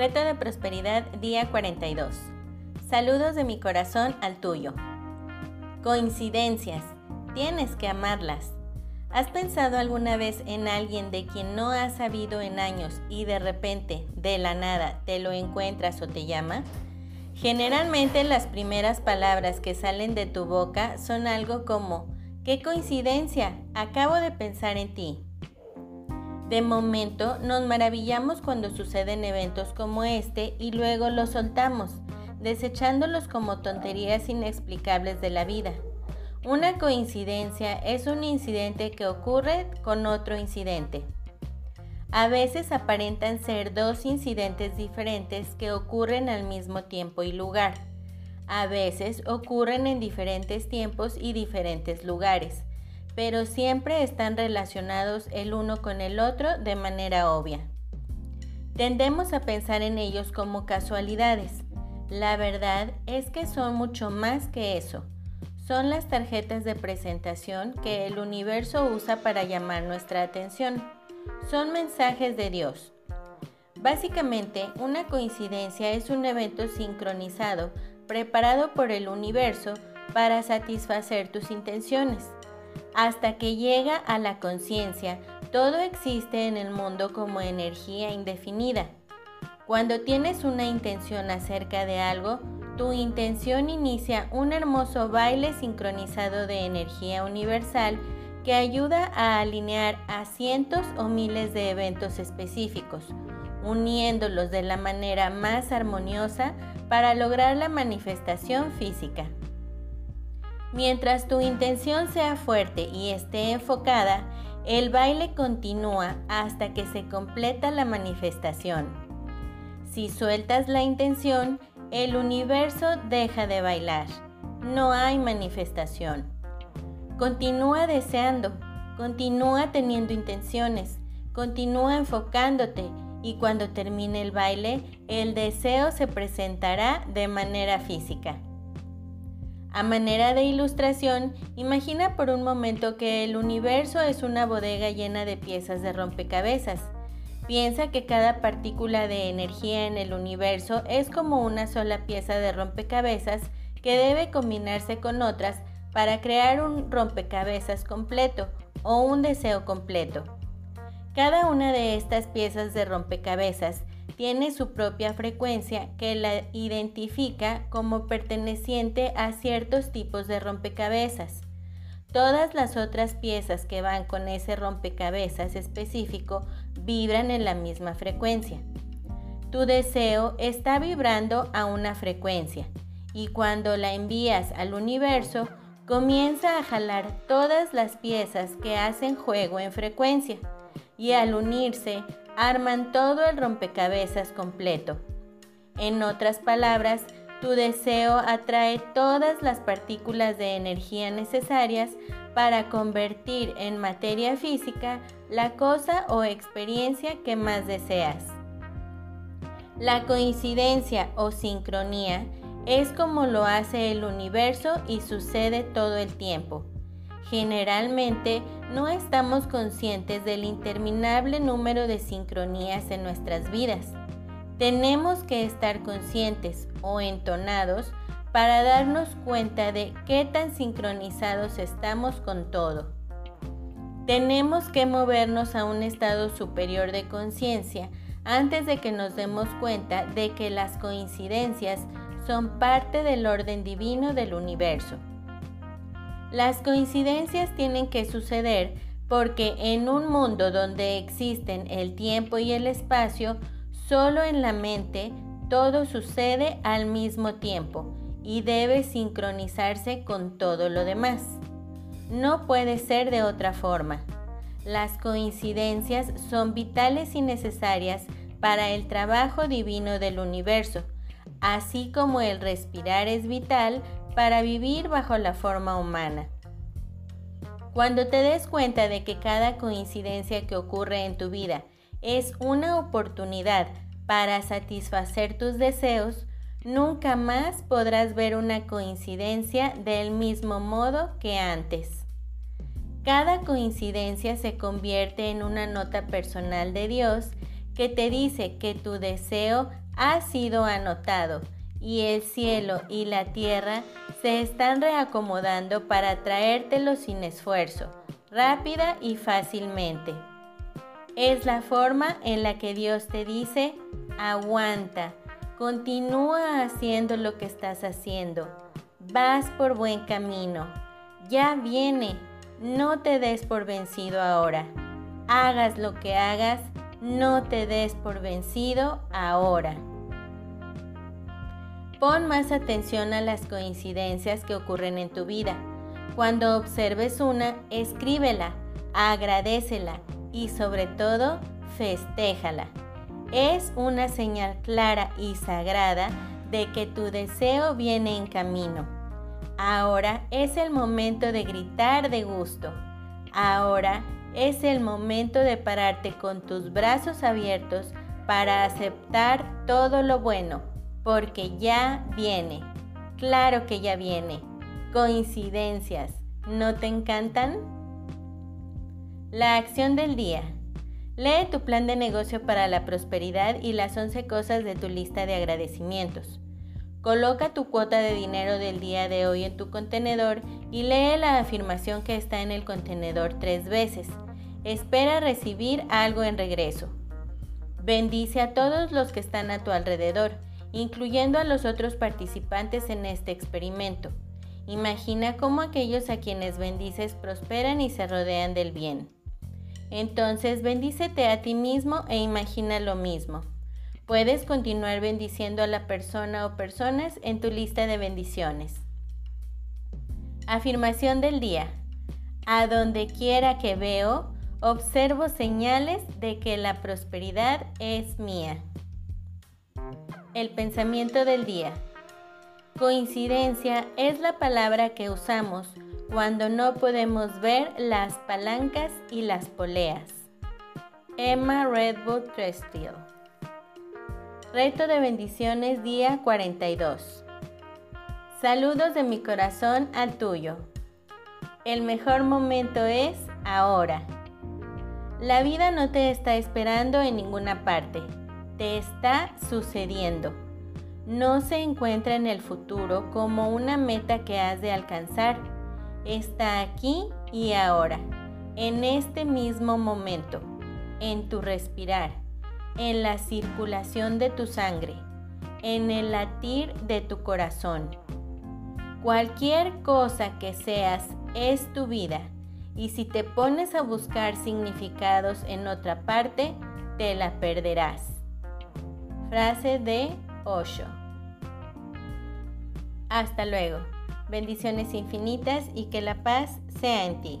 Reto de Prosperidad, día 42. Saludos de mi corazón al tuyo. Coincidencias. Tienes que amarlas. ¿Has pensado alguna vez en alguien de quien no has sabido en años y de repente, de la nada, te lo encuentras o te llama? Generalmente las primeras palabras que salen de tu boca son algo como, ¡qué coincidencia! Acabo de pensar en ti. De momento nos maravillamos cuando suceden eventos como este y luego los soltamos, desechándolos como tonterías inexplicables de la vida. Una coincidencia es un incidente que ocurre con otro incidente. A veces aparentan ser dos incidentes diferentes que ocurren al mismo tiempo y lugar. A veces ocurren en diferentes tiempos y diferentes lugares pero siempre están relacionados el uno con el otro de manera obvia. Tendemos a pensar en ellos como casualidades. La verdad es que son mucho más que eso. Son las tarjetas de presentación que el universo usa para llamar nuestra atención. Son mensajes de Dios. Básicamente, una coincidencia es un evento sincronizado preparado por el universo para satisfacer tus intenciones. Hasta que llega a la conciencia, todo existe en el mundo como energía indefinida. Cuando tienes una intención acerca de algo, tu intención inicia un hermoso baile sincronizado de energía universal que ayuda a alinear a cientos o miles de eventos específicos, uniéndolos de la manera más armoniosa para lograr la manifestación física. Mientras tu intención sea fuerte y esté enfocada, el baile continúa hasta que se completa la manifestación. Si sueltas la intención, el universo deja de bailar. No hay manifestación. Continúa deseando, continúa teniendo intenciones, continúa enfocándote y cuando termine el baile, el deseo se presentará de manera física. A manera de ilustración, imagina por un momento que el universo es una bodega llena de piezas de rompecabezas. Piensa que cada partícula de energía en el universo es como una sola pieza de rompecabezas que debe combinarse con otras para crear un rompecabezas completo o un deseo completo. Cada una de estas piezas de rompecabezas tiene su propia frecuencia que la identifica como perteneciente a ciertos tipos de rompecabezas. Todas las otras piezas que van con ese rompecabezas específico vibran en la misma frecuencia. Tu deseo está vibrando a una frecuencia y cuando la envías al universo, comienza a jalar todas las piezas que hacen juego en frecuencia y al unirse arman todo el rompecabezas completo. En otras palabras, tu deseo atrae todas las partículas de energía necesarias para convertir en materia física la cosa o experiencia que más deseas. La coincidencia o sincronía es como lo hace el universo y sucede todo el tiempo. Generalmente no estamos conscientes del interminable número de sincronías en nuestras vidas. Tenemos que estar conscientes o entonados para darnos cuenta de qué tan sincronizados estamos con todo. Tenemos que movernos a un estado superior de conciencia antes de que nos demos cuenta de que las coincidencias son parte del orden divino del universo. Las coincidencias tienen que suceder porque en un mundo donde existen el tiempo y el espacio, solo en la mente todo sucede al mismo tiempo y debe sincronizarse con todo lo demás. No puede ser de otra forma. Las coincidencias son vitales y necesarias para el trabajo divino del universo, así como el respirar es vital para vivir bajo la forma humana. Cuando te des cuenta de que cada coincidencia que ocurre en tu vida es una oportunidad para satisfacer tus deseos, nunca más podrás ver una coincidencia del mismo modo que antes. Cada coincidencia se convierte en una nota personal de Dios que te dice que tu deseo ha sido anotado y el cielo y la tierra se están reacomodando para traértelo sin esfuerzo, rápida y fácilmente. Es la forma en la que Dios te dice, aguanta, continúa haciendo lo que estás haciendo, vas por buen camino, ya viene, no te des por vencido ahora, hagas lo que hagas, no te des por vencido ahora. Pon más atención a las coincidencias que ocurren en tu vida. Cuando observes una, escríbela, agradecela y sobre todo, festéjala. Es una señal clara y sagrada de que tu deseo viene en camino. Ahora es el momento de gritar de gusto. Ahora es el momento de pararte con tus brazos abiertos para aceptar todo lo bueno porque ya viene. Claro que ya viene. Coincidencias, ¿no te encantan? La acción del día. Lee tu plan de negocio para la prosperidad y las 11 cosas de tu lista de agradecimientos. Coloca tu cuota de dinero del día de hoy en tu contenedor y lee la afirmación que está en el contenedor tres veces. Espera recibir algo en regreso. Bendice a todos los que están a tu alrededor incluyendo a los otros participantes en este experimento. Imagina cómo aquellos a quienes bendices prosperan y se rodean del bien. Entonces bendícete a ti mismo e imagina lo mismo. Puedes continuar bendiciendo a la persona o personas en tu lista de bendiciones. Afirmación del día. A donde quiera que veo, observo señales de que la prosperidad es mía. El pensamiento del día. Coincidencia es la palabra que usamos cuando no podemos ver las palancas y las poleas. Emma Redwood Trestill. Reto de bendiciones día 42. Saludos de mi corazón al tuyo. El mejor momento es ahora. La vida no te está esperando en ninguna parte te está sucediendo. No se encuentra en el futuro como una meta que has de alcanzar. Está aquí y ahora, en este mismo momento, en tu respirar, en la circulación de tu sangre, en el latir de tu corazón. Cualquier cosa que seas es tu vida y si te pones a buscar significados en otra parte, te la perderás. Frase de Osho. Hasta luego. Bendiciones infinitas y que la paz sea en ti.